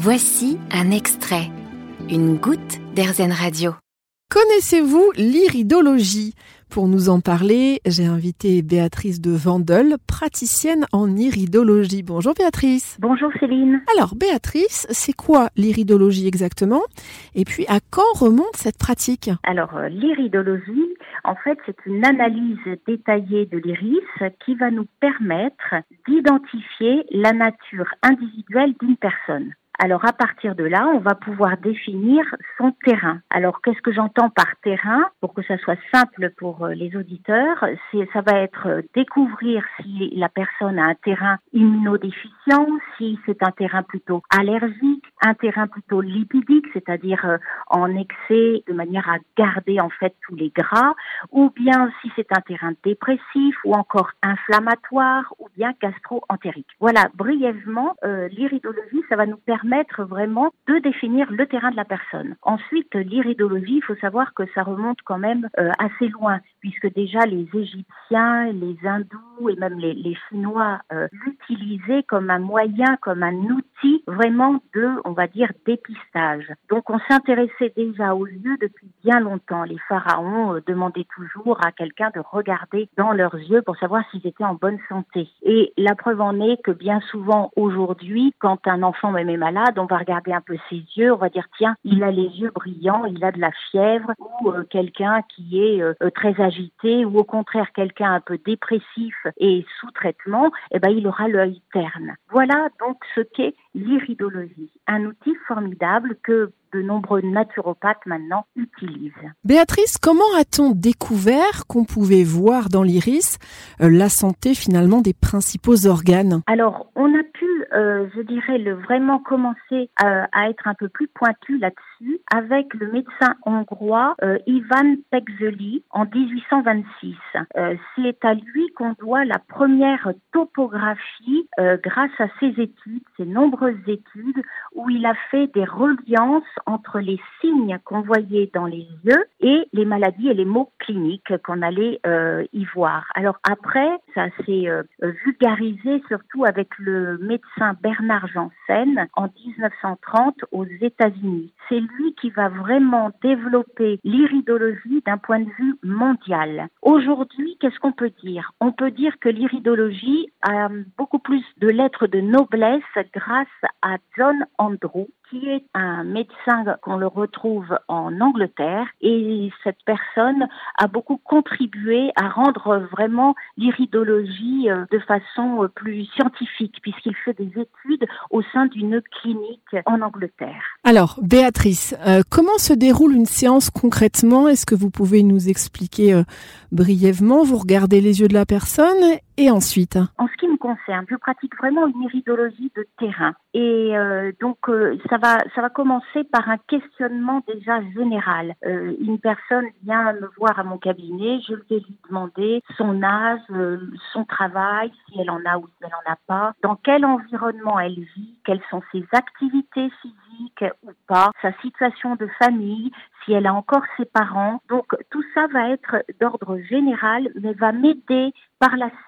Voici un extrait, une goutte d'Airzen Radio. Connaissez-vous l'iridologie? Pour nous en parler, j'ai invité Béatrice de Vandel, praticienne en iridologie. Bonjour Béatrice. Bonjour Céline. Alors Béatrice, c'est quoi l'iridologie exactement? Et puis à quand remonte cette pratique? Alors euh, l'iridologie, en fait, c'est une analyse détaillée de l'iris qui va nous permettre d'identifier la nature individuelle d'une personne. Alors à partir de là, on va pouvoir définir son terrain. Alors qu'est-ce que j'entends par terrain? Pour que ça soit simple pour euh, les auditeurs, c'est ça va être euh, découvrir si la personne a un terrain immunodéficient, si c'est un terrain plutôt allergique, un terrain plutôt lipidique, c'est-à-dire euh, en excès de manière à garder en fait tous les gras, ou bien si c'est un terrain dépressif ou encore inflammatoire ou bien gastro-entérique. Voilà, brièvement, l'iridologie, ça va nous permettre permettre vraiment de définir le terrain de la personne. Ensuite, l'iridologie, il faut savoir que ça remonte quand même euh, assez loin, puisque déjà les Égyptiens, les Hindous et même les, les Chinois euh, l'utilisaient comme un moyen, comme un outil vraiment de, on va dire, dépistage. Donc on s'intéressait déjà aux yeux depuis bien longtemps. Les pharaons euh, demandaient toujours à quelqu'un de regarder dans leurs yeux pour savoir s'ils étaient en bonne santé. Et la preuve en est que bien souvent aujourd'hui, quand un enfant même est malade, on va regarder un peu ses yeux, on va dire tiens, il a les yeux brillants, il a de la fièvre, ou euh, quelqu'un qui est euh, euh, très agité, ou au contraire quelqu'un un peu dépressif et sous traitement, eh ben il aura l'œil terne. Voilà donc ce qu'est l'iridologie, un outil formidable que de nombreux naturopathes maintenant utilisent. Béatrice, comment a-t-on découvert qu'on pouvait voir dans l'iris la santé finalement des principaux organes? Alors, on a pu euh, je dirais, le vraiment commencer à, être un peu plus pointu là-dessus avec le médecin hongrois euh, Ivan Pexeli en 1826. Euh, c'est à lui qu'on doit la première topographie grâce à ses études, ses nombreuses études, où il a fait des reliances entre les signes qu'on voyait dans les yeux et les maladies et les maux cliniques qu'on allait y voir. Alors après, ça s'est vulgarisé surtout avec le médecin Bernard Janssen en 1930 aux États-Unis. Lui qui va vraiment développer l'iridologie d'un point de vue mondial. Aujourd'hui, qu'est-ce qu'on peut dire? On peut dire que l'iridologie a beaucoup plus de lettres de noblesse grâce à John Andrew, qui est un médecin qu'on le retrouve en Angleterre. Et cette personne a beaucoup contribué à rendre vraiment l'iridologie euh, de façon euh, plus scientifique puisqu'il fait des études au sein d'une clinique en Angleterre. Alors, Béatrice, euh, comment se déroule une séance concrètement? Est-ce que vous pouvez nous expliquer brièvement? Vous regardez les yeux de la personne et ensuite En ce qui me concerne, je pratique vraiment une iridologie de terrain. Et euh, donc, euh, ça, va, ça va commencer par un questionnement déjà général. Euh, une personne vient me voir à mon cabinet, je vais lui demander son âge, son travail, si elle en a ou si elle n'en a pas, dans quel environnement elle vit, quelles sont ses activités physiques ou pas, sa situation de famille, si elle a encore ses parents. Donc, tout ça va être d'ordre général, mais va m'aider par la suite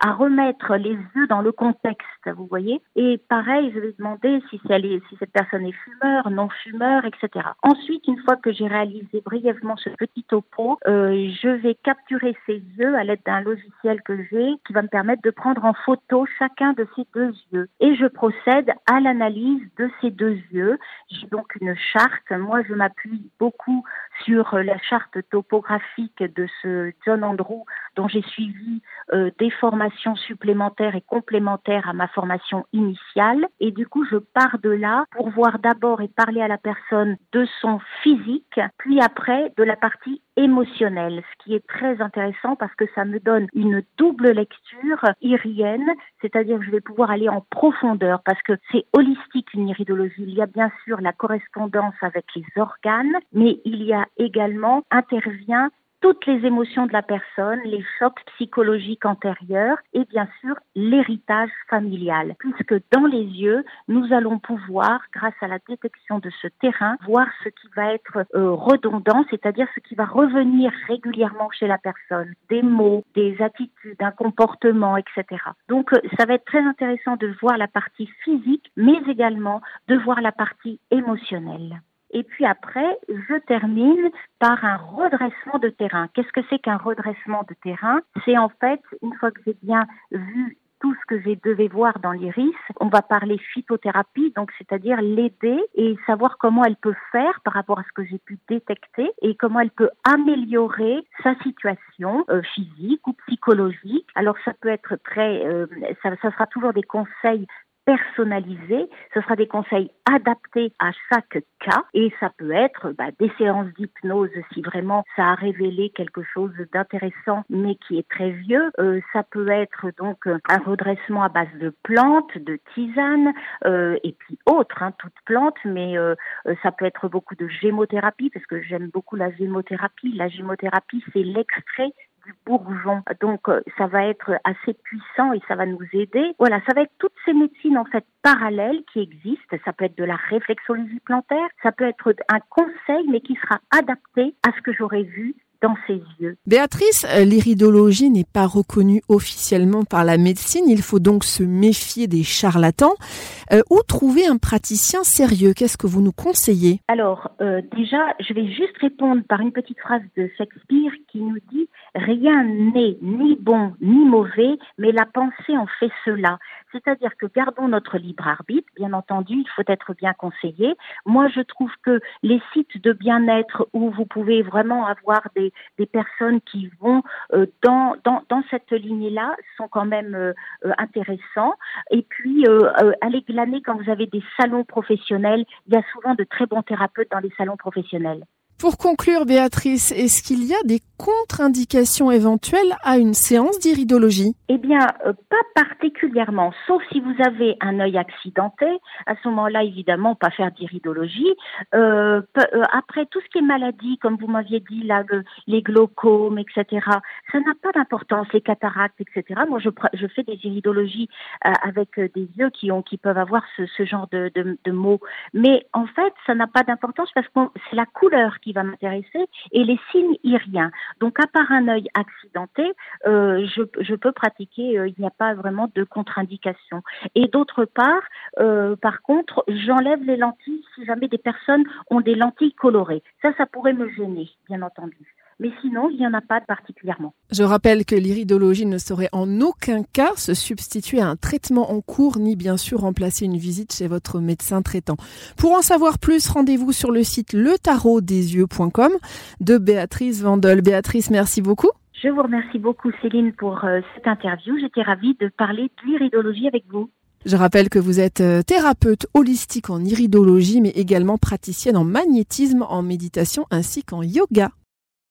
à remettre les yeux dans le contexte, vous voyez. Et pareil, je vais demander si, cette personne est fumeur, non fumeur, etc. Ensuite, une fois que j'ai réalisé brièvement ce petit topo, euh, je vais capturer ces yeux à l'aide d'un logiciel que j'ai qui va me permettre de prendre en photo chacun de ces deux yeux. Et je procède à l'analyse de ces deux yeux. J'ai donc une charte. Moi, je m'appuie beaucoup sur la charte topographique de ce John Andrew dont j'ai suivi euh, des formations supplémentaires et complémentaires à ma formation initiale. Et du coup, je pars de là pour voir d'abord et parler à la personne de son physique, puis après de la partie émotionnelle, ce qui est très intéressant parce que ça me donne une double lecture irienne, c'est-à-dire que je vais pouvoir aller en profondeur parce que c'est holistique une iridologie. Il y a bien sûr la correspondance avec les organes, mais il y a également intervient toutes les émotions de la personne, les chocs psychologiques antérieurs et bien sûr l'héritage familial, puisque dans les yeux, nous allons pouvoir, grâce à la détection de ce terrain, voir ce qui va être euh, redondant, c'est-à-dire ce qui va revenir régulièrement chez la personne, des mots, des attitudes, un comportement, etc. Donc euh, ça va être très intéressant de voir la partie physique, mais également de voir la partie émotionnelle. Et puis après, je termine par un redressement de terrain. Qu'est-ce que c'est qu'un redressement de terrain? C'est en fait, une fois que j'ai bien vu tout ce que j'ai devais voir dans l'iris. On va parler phytothérapie, donc c'est-à-dire l'aider et savoir comment elle peut faire par rapport à ce que j'ai pu détecter et comment elle peut améliorer sa situation euh, physique ou psychologique. Alors ça peut être très, euh, ça, ça sera toujours des conseils personnalisé. Ce sera des conseils adaptés à chaque cas et ça peut être bah, des séances d'hypnose si vraiment ça a révélé quelque chose d'intéressant mais qui est très vieux. Euh, ça peut être donc un redressement à base de plantes, de tisanes euh, et puis autres, hein, toutes plantes, mais euh, ça peut être beaucoup de gémothérapie parce que j'aime beaucoup la gémothérapie. La gémothérapie, c'est l'extrait du bourgeon. Donc euh, ça va être assez puissant et ça va nous aider. Voilà, ça va être toutes ces médecines en fait parallèles qui existent. Ça peut être de la réflexologie plantaire, ça peut être un conseil mais qui sera adapté à ce que j'aurais vu dans ses yeux. Béatrice, euh, l'iridologie n'est pas reconnue officiellement par la médecine, il faut donc se méfier des charlatans. Euh, où trouver un praticien sérieux? Qu'est-ce que vous nous conseillez? Alors, déjà, je vais juste répondre par une petite phrase de Shakespeare qui nous dit Rien n'est ni bon ni mauvais, mais la pensée en fait cela. C'est-à-dire que gardons notre libre arbitre. Bien entendu, il faut être bien conseillé. Moi, je trouve que les sites de bien-être où vous pouvez vraiment avoir des, personnes qui vont euh, dans, cette lignée-là sont quand même euh, euh, intéressants. Et puis, allez glaner quand vous avez des salons professionnels. Il y a souvent de très bons thérapeutes dans les salons professionnels. Pour conclure, Béatrice, est-ce qu'il y a des contre-indications éventuelles à une séance d'iridologie? Eh bien, euh, pas particulièrement, sauf si vous avez un œil accidenté. À ce moment-là, évidemment, pas faire d'iridologie. Euh, euh, après, tout ce qui est maladie, comme vous m'aviez dit, là, les glaucomes, etc., ça n'a pas d'importance, les cataractes, etc. Moi, je, fais des iridologies avec des yeux qui, peuvent avoir ce, ce genre de, de, de mots. Mais en fait, ça n'a pas d'importance parce que c'est la couleur qui va m'intéresser et les signes iriens. Donc, à part un œil accidenté, euh, je, je, peux pratiquer, euh, il n'y a pas vraiment de contre-indication. Et d'autre part, euh, par contre, j'enlève les lentilles si jamais des personnes ont des lentilles colorées. Ça, ça pourrait me gêner, bien entendu. Mais sinon, il n'y en a pas particulièrement. Je rappelle que l'iridologie ne saurait en aucun cas se substituer à un traitement en cours, ni bien sûr remplacer une visite chez votre médecin traitant. Pour en savoir plus, rendez-vous sur le site letarotdesyeux.com de Béatrice Vandel. Béatrice, merci beaucoup. Je vous remercie beaucoup Céline pour euh, cette interview. J'étais ravie de parler de l'iridologie avec vous. Je rappelle que vous êtes euh, thérapeute holistique en iridologie, mais également praticienne en magnétisme, en méditation ainsi qu'en yoga.